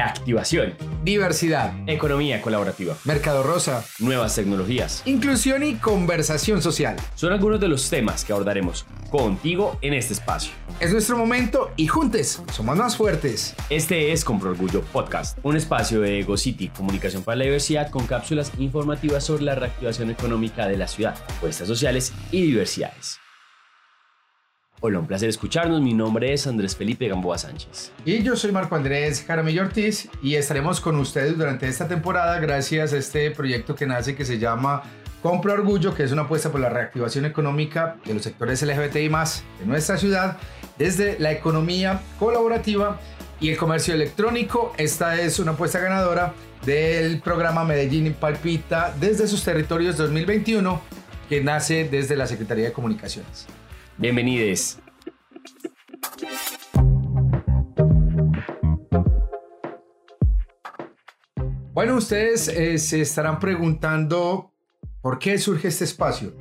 Reactivación. Diversidad. Economía colaborativa. Mercado rosa. Nuevas tecnologías. Inclusión y conversación social. Son algunos de los temas que abordaremos contigo en este espacio. Es nuestro momento y juntos somos más fuertes. Este es Compro Orgullo Podcast, un espacio de Ego City, comunicación para la diversidad con cápsulas informativas sobre la reactivación económica de la ciudad, puestas sociales y diversidades. Hola, un placer escucharnos. Mi nombre es Andrés Felipe Gamboa Sánchez. Y yo soy Marco Andrés Jaramillo Ortiz y estaremos con ustedes durante esta temporada gracias a este proyecto que nace que se llama Compra Orgullo, que es una apuesta por la reactivación económica de los sectores LGBTI más de nuestra ciudad desde la economía colaborativa y el comercio electrónico. Esta es una apuesta ganadora del programa Medellín Palpita desde sus territorios 2021 que nace desde la Secretaría de Comunicaciones. Bienvenidos. Bueno, ustedes eh, se estarán preguntando por qué surge este espacio.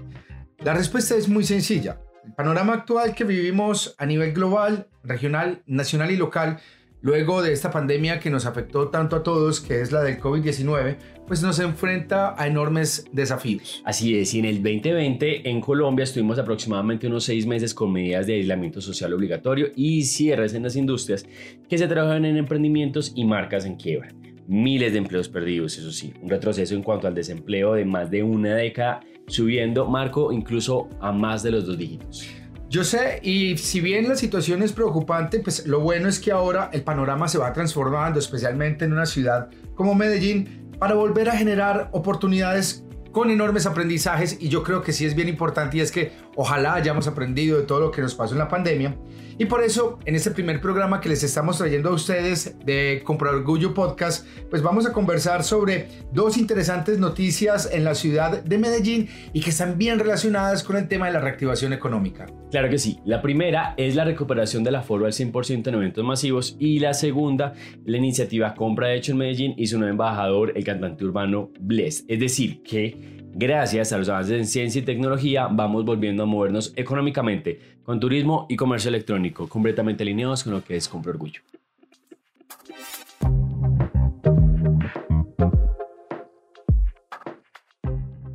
La respuesta es muy sencilla. El panorama actual que vivimos a nivel global, regional, nacional y local luego de esta pandemia que nos afectó tanto a todos, que es la del COVID-19, pues nos enfrenta a enormes desafíos. Así es, y en el 2020 en Colombia estuvimos aproximadamente unos seis meses con medidas de aislamiento social obligatorio y cierres en las industrias que se trabajan en emprendimientos y marcas en quiebra. Miles de empleos perdidos, eso sí, un retroceso en cuanto al desempleo de más de una década, subiendo, Marco, incluso a más de los dos dígitos. Yo sé, y si bien la situación es preocupante, pues lo bueno es que ahora el panorama se va transformando, especialmente en una ciudad como Medellín, para volver a generar oportunidades con enormes aprendizajes y yo creo que sí es bien importante y es que ojalá hayamos aprendido de todo lo que nos pasó en la pandemia. Y por eso en este primer programa que les estamos trayendo a ustedes de Comprar Orgullo Podcast pues vamos a conversar sobre dos interesantes noticias en la ciudad de Medellín y que están bien relacionadas con el tema de la reactivación económica. Claro que sí, la primera es la recuperación del aforo al 100% en eventos masivos y la segunda la iniciativa Compra de hecho en Medellín y su nuevo embajador el cantante urbano Bless, es decir que Gracias a los avances en ciencia y tecnología vamos volviendo a movernos económicamente con turismo y comercio electrónico, completamente alineados con lo que es Compro Orgullo.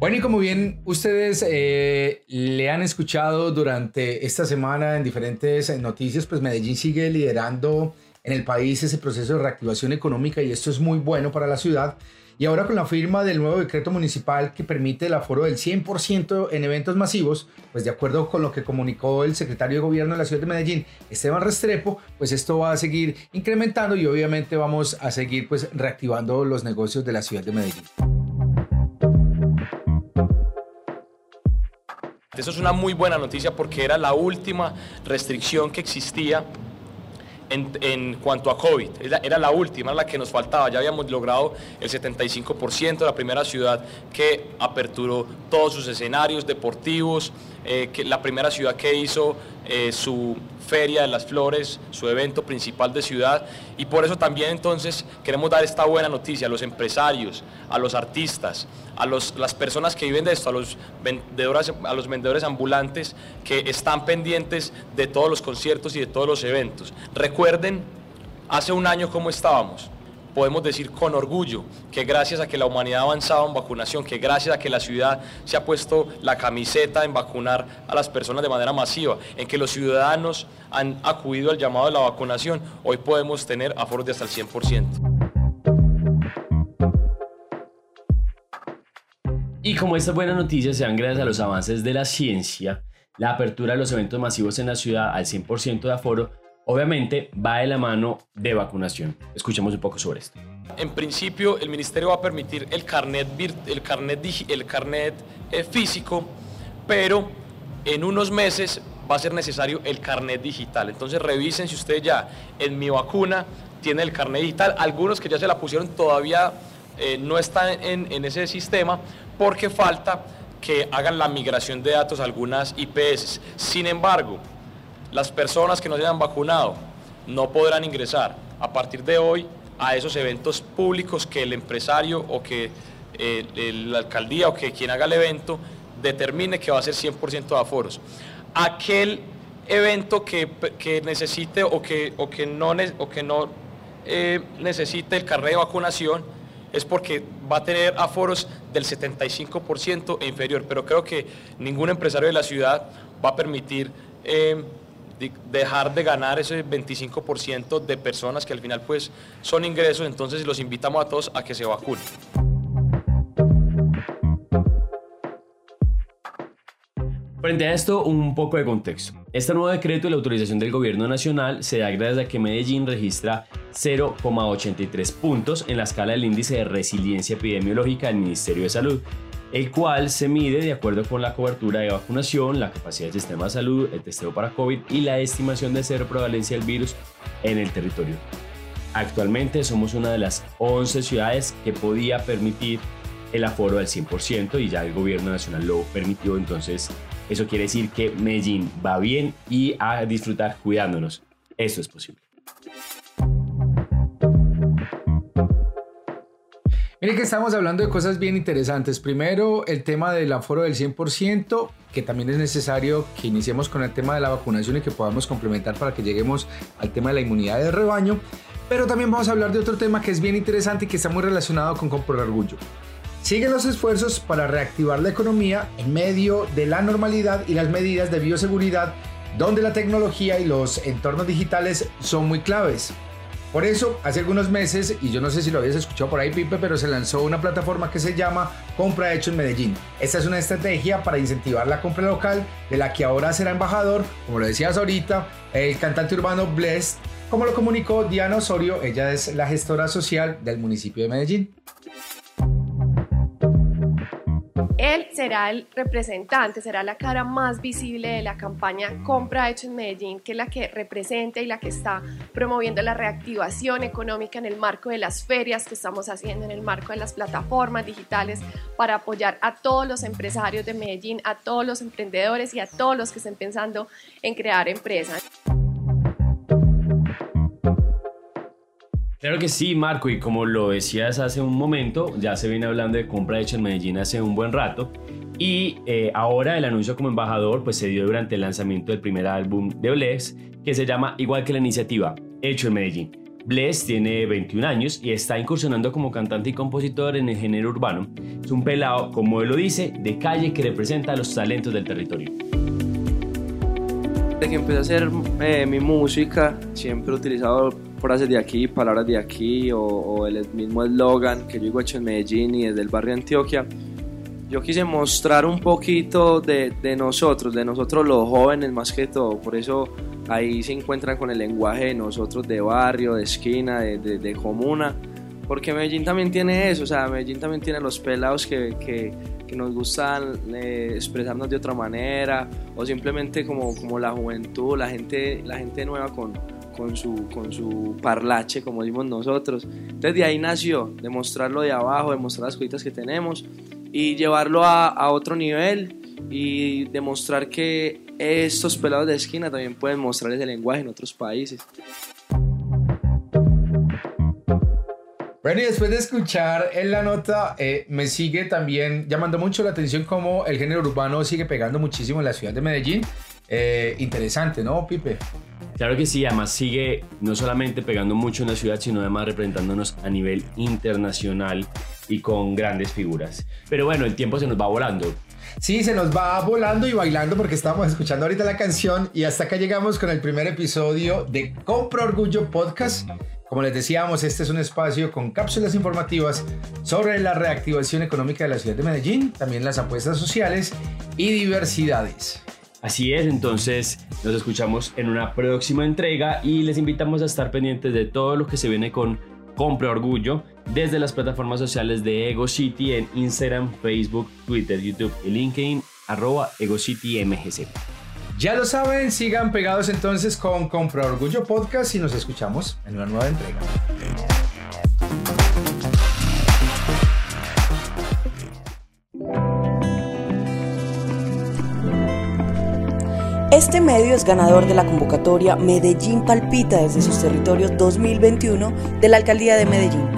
Bueno, y como bien ustedes eh, le han escuchado durante esta semana en diferentes noticias, pues Medellín sigue liderando en el país ese proceso de reactivación económica y esto es muy bueno para la ciudad. Y ahora con la firma del nuevo decreto municipal que permite el aforo del 100% en eventos masivos, pues de acuerdo con lo que comunicó el secretario de gobierno de la ciudad de Medellín, Esteban Restrepo, pues esto va a seguir incrementando y obviamente vamos a seguir pues reactivando los negocios de la ciudad de Medellín. Eso es una muy buena noticia porque era la última restricción que existía en, cuanto a COVID. Era, la última, la que nos faltaba. Ya habíamos logrado el 75%, de la primera ciudad que aperturó todos sus escenarios deportivos, eh, que, la primera ciudad que hizo eh, su Feria de las Flores, su evento principal de ciudad. Y por eso también entonces queremos dar esta buena noticia a los empresarios, a los artistas, a los, las personas que viven de esto, a los, vendedores, a los vendedores ambulantes que están pendientes de todos los conciertos y de todos los eventos. Recuerden, hace un año cómo estábamos podemos decir con orgullo que gracias a que la humanidad ha avanzado en vacunación, que gracias a que la ciudad se ha puesto la camiseta en vacunar a las personas de manera masiva, en que los ciudadanos han acudido al llamado de la vacunación, hoy podemos tener aforos de hasta el 100%. Y como esta buena noticia se dan gracias a los avances de la ciencia, la apertura de los eventos masivos en la ciudad al 100% de aforo obviamente va de la mano de vacunación. Escuchemos un poco sobre esto. En principio, el ministerio va a permitir el carnet, el carnet, el carnet eh, físico, pero en unos meses va a ser necesario el carnet digital. Entonces revisen si usted ya en mi vacuna tiene el carnet digital. Algunos que ya se la pusieron todavía eh, no están en, en ese sistema porque falta que hagan la migración de datos a algunas IPS. Sin embargo, las personas que no se hayan vacunado no podrán ingresar a partir de hoy a esos eventos públicos que el empresario o que eh, la alcaldía o que quien haga el evento determine que va a ser 100% de aforos. Aquel evento que, necesite o que, o que no, o que no eh, necesite el carnet de vacunación es porque va a tener aforos del 75% e inferior, pero creo que ningún empresario de la ciudad va a permitir eh, dejar de ganar ese 25% de personas que al final pues son ingresos, entonces los invitamos a todos a que se vacunen. Frente a esto, un poco de contexto. Este nuevo decreto y la autorización del gobierno nacional se da gracias a que Medellín registra 0,83 puntos en la escala del índice de resiliencia epidemiológica del Ministerio de Salud, el cual se mide de acuerdo con la cobertura de vacunación, la capacidad del sistema de salud, el testeo para COVID y la estimación de cero prevalencia del virus en el territorio. Actualmente somos una de las 11 ciudades que podía permitir el aforo al 100% y ya el gobierno nacional lo permitió, entonces eso quiere decir que Medellín va bien y a disfrutar cuidándonos. Eso es posible. Miren que estamos hablando de cosas bien interesantes. Primero, el tema del aforo del 100%, que también es necesario que iniciemos con el tema de la vacunación y que podamos complementar para que lleguemos al tema de la inmunidad de rebaño. Pero también vamos a hablar de otro tema que es bien interesante y que está muy relacionado con comprar orgullo. Siguen los esfuerzos para reactivar la economía en medio de la normalidad y las medidas de bioseguridad, donde la tecnología y los entornos digitales son muy claves. Por eso, hace algunos meses, y yo no sé si lo habías escuchado por ahí, Pipe, pero se lanzó una plataforma que se llama Compra Hecho en Medellín. Esta es una estrategia para incentivar la compra local, de la que ahora será embajador, como lo decías ahorita, el cantante urbano Blessed, como lo comunicó Diana Osorio, ella es la gestora social del municipio de Medellín. Él será el representante, será la cara más visible de la campaña Compra Hecho en Medellín, que es la que representa y la que está promoviendo la reactivación económica en el marco de las ferias que estamos haciendo, en el marco de las plataformas digitales, para apoyar a todos los empresarios de Medellín, a todos los emprendedores y a todos los que estén pensando en crear empresas. Claro que sí, Marco, y como lo decías hace un momento, ya se viene hablando de compra hecha en Medellín hace un buen rato, y eh, ahora el anuncio como embajador pues se dio durante el lanzamiento del primer álbum de Bless, que se llama igual que la iniciativa, Hecho en Medellín. Bless tiene 21 años y está incursionando como cantante y compositor en el género urbano. Es un pelado, como él lo dice, de calle que representa los talentos del territorio. Desde que empecé a hacer eh, mi música, siempre he utilizado frases de aquí, palabras de aquí, o, el mismo eslogan que yo digo hecho en Medellín y desde el barrio Antioquia. Yo quise mostrar un poquito de, de, nosotros, de nosotros los jóvenes más que todo, por eso ahí se encuentran con el lenguaje de nosotros de barrio, de esquina, de, de, comuna, porque Medellín también tiene eso, o sea, Medellín también tiene los pelados que, que, que nos gustan eh, expresarnos de otra manera, o simplemente como, como la juventud, la gente, la gente nueva con, con su, con su parlache, como decimos nosotros. Entonces de ahí nació, demostrarlo de abajo, demostrar las cositas que tenemos y llevarlo a, a otro nivel y demostrar que estos pelados de esquina también pueden mostrar ese lenguaje en otros países. Bueno, y después de escuchar en la nota, eh, me sigue también llamando mucho la atención cómo el género urbano sigue pegando muchísimo en la ciudad de Medellín. Eh, interesante, ¿no, Pipe? Claro que sí, además sigue no solamente pegando mucho en la ciudad, sino además representándonos a nivel internacional y con grandes figuras. Pero bueno, el tiempo se nos va volando. Sí, se nos va volando y bailando porque estamos escuchando ahorita la canción y hasta acá llegamos con el primer episodio de Compro Orgullo Podcast. Como les decíamos, este es un espacio con cápsulas informativas sobre la reactivación económica de la ciudad de Medellín, también las apuestas sociales y diversidades. Así es, entonces nos escuchamos en una próxima entrega y les invitamos a estar pendientes de todo lo que se viene con Compre Orgullo desde las plataformas sociales de Ego City en Instagram, Facebook, Twitter, YouTube y LinkedIn, arroba EgoCityMGC. Ya lo saben, sigan pegados entonces con Compra Orgullo Podcast y nos escuchamos en una nueva entrega. Este medio es ganador de la convocatoria Medellín Palpita desde sus territorios 2021 de la Alcaldía de Medellín.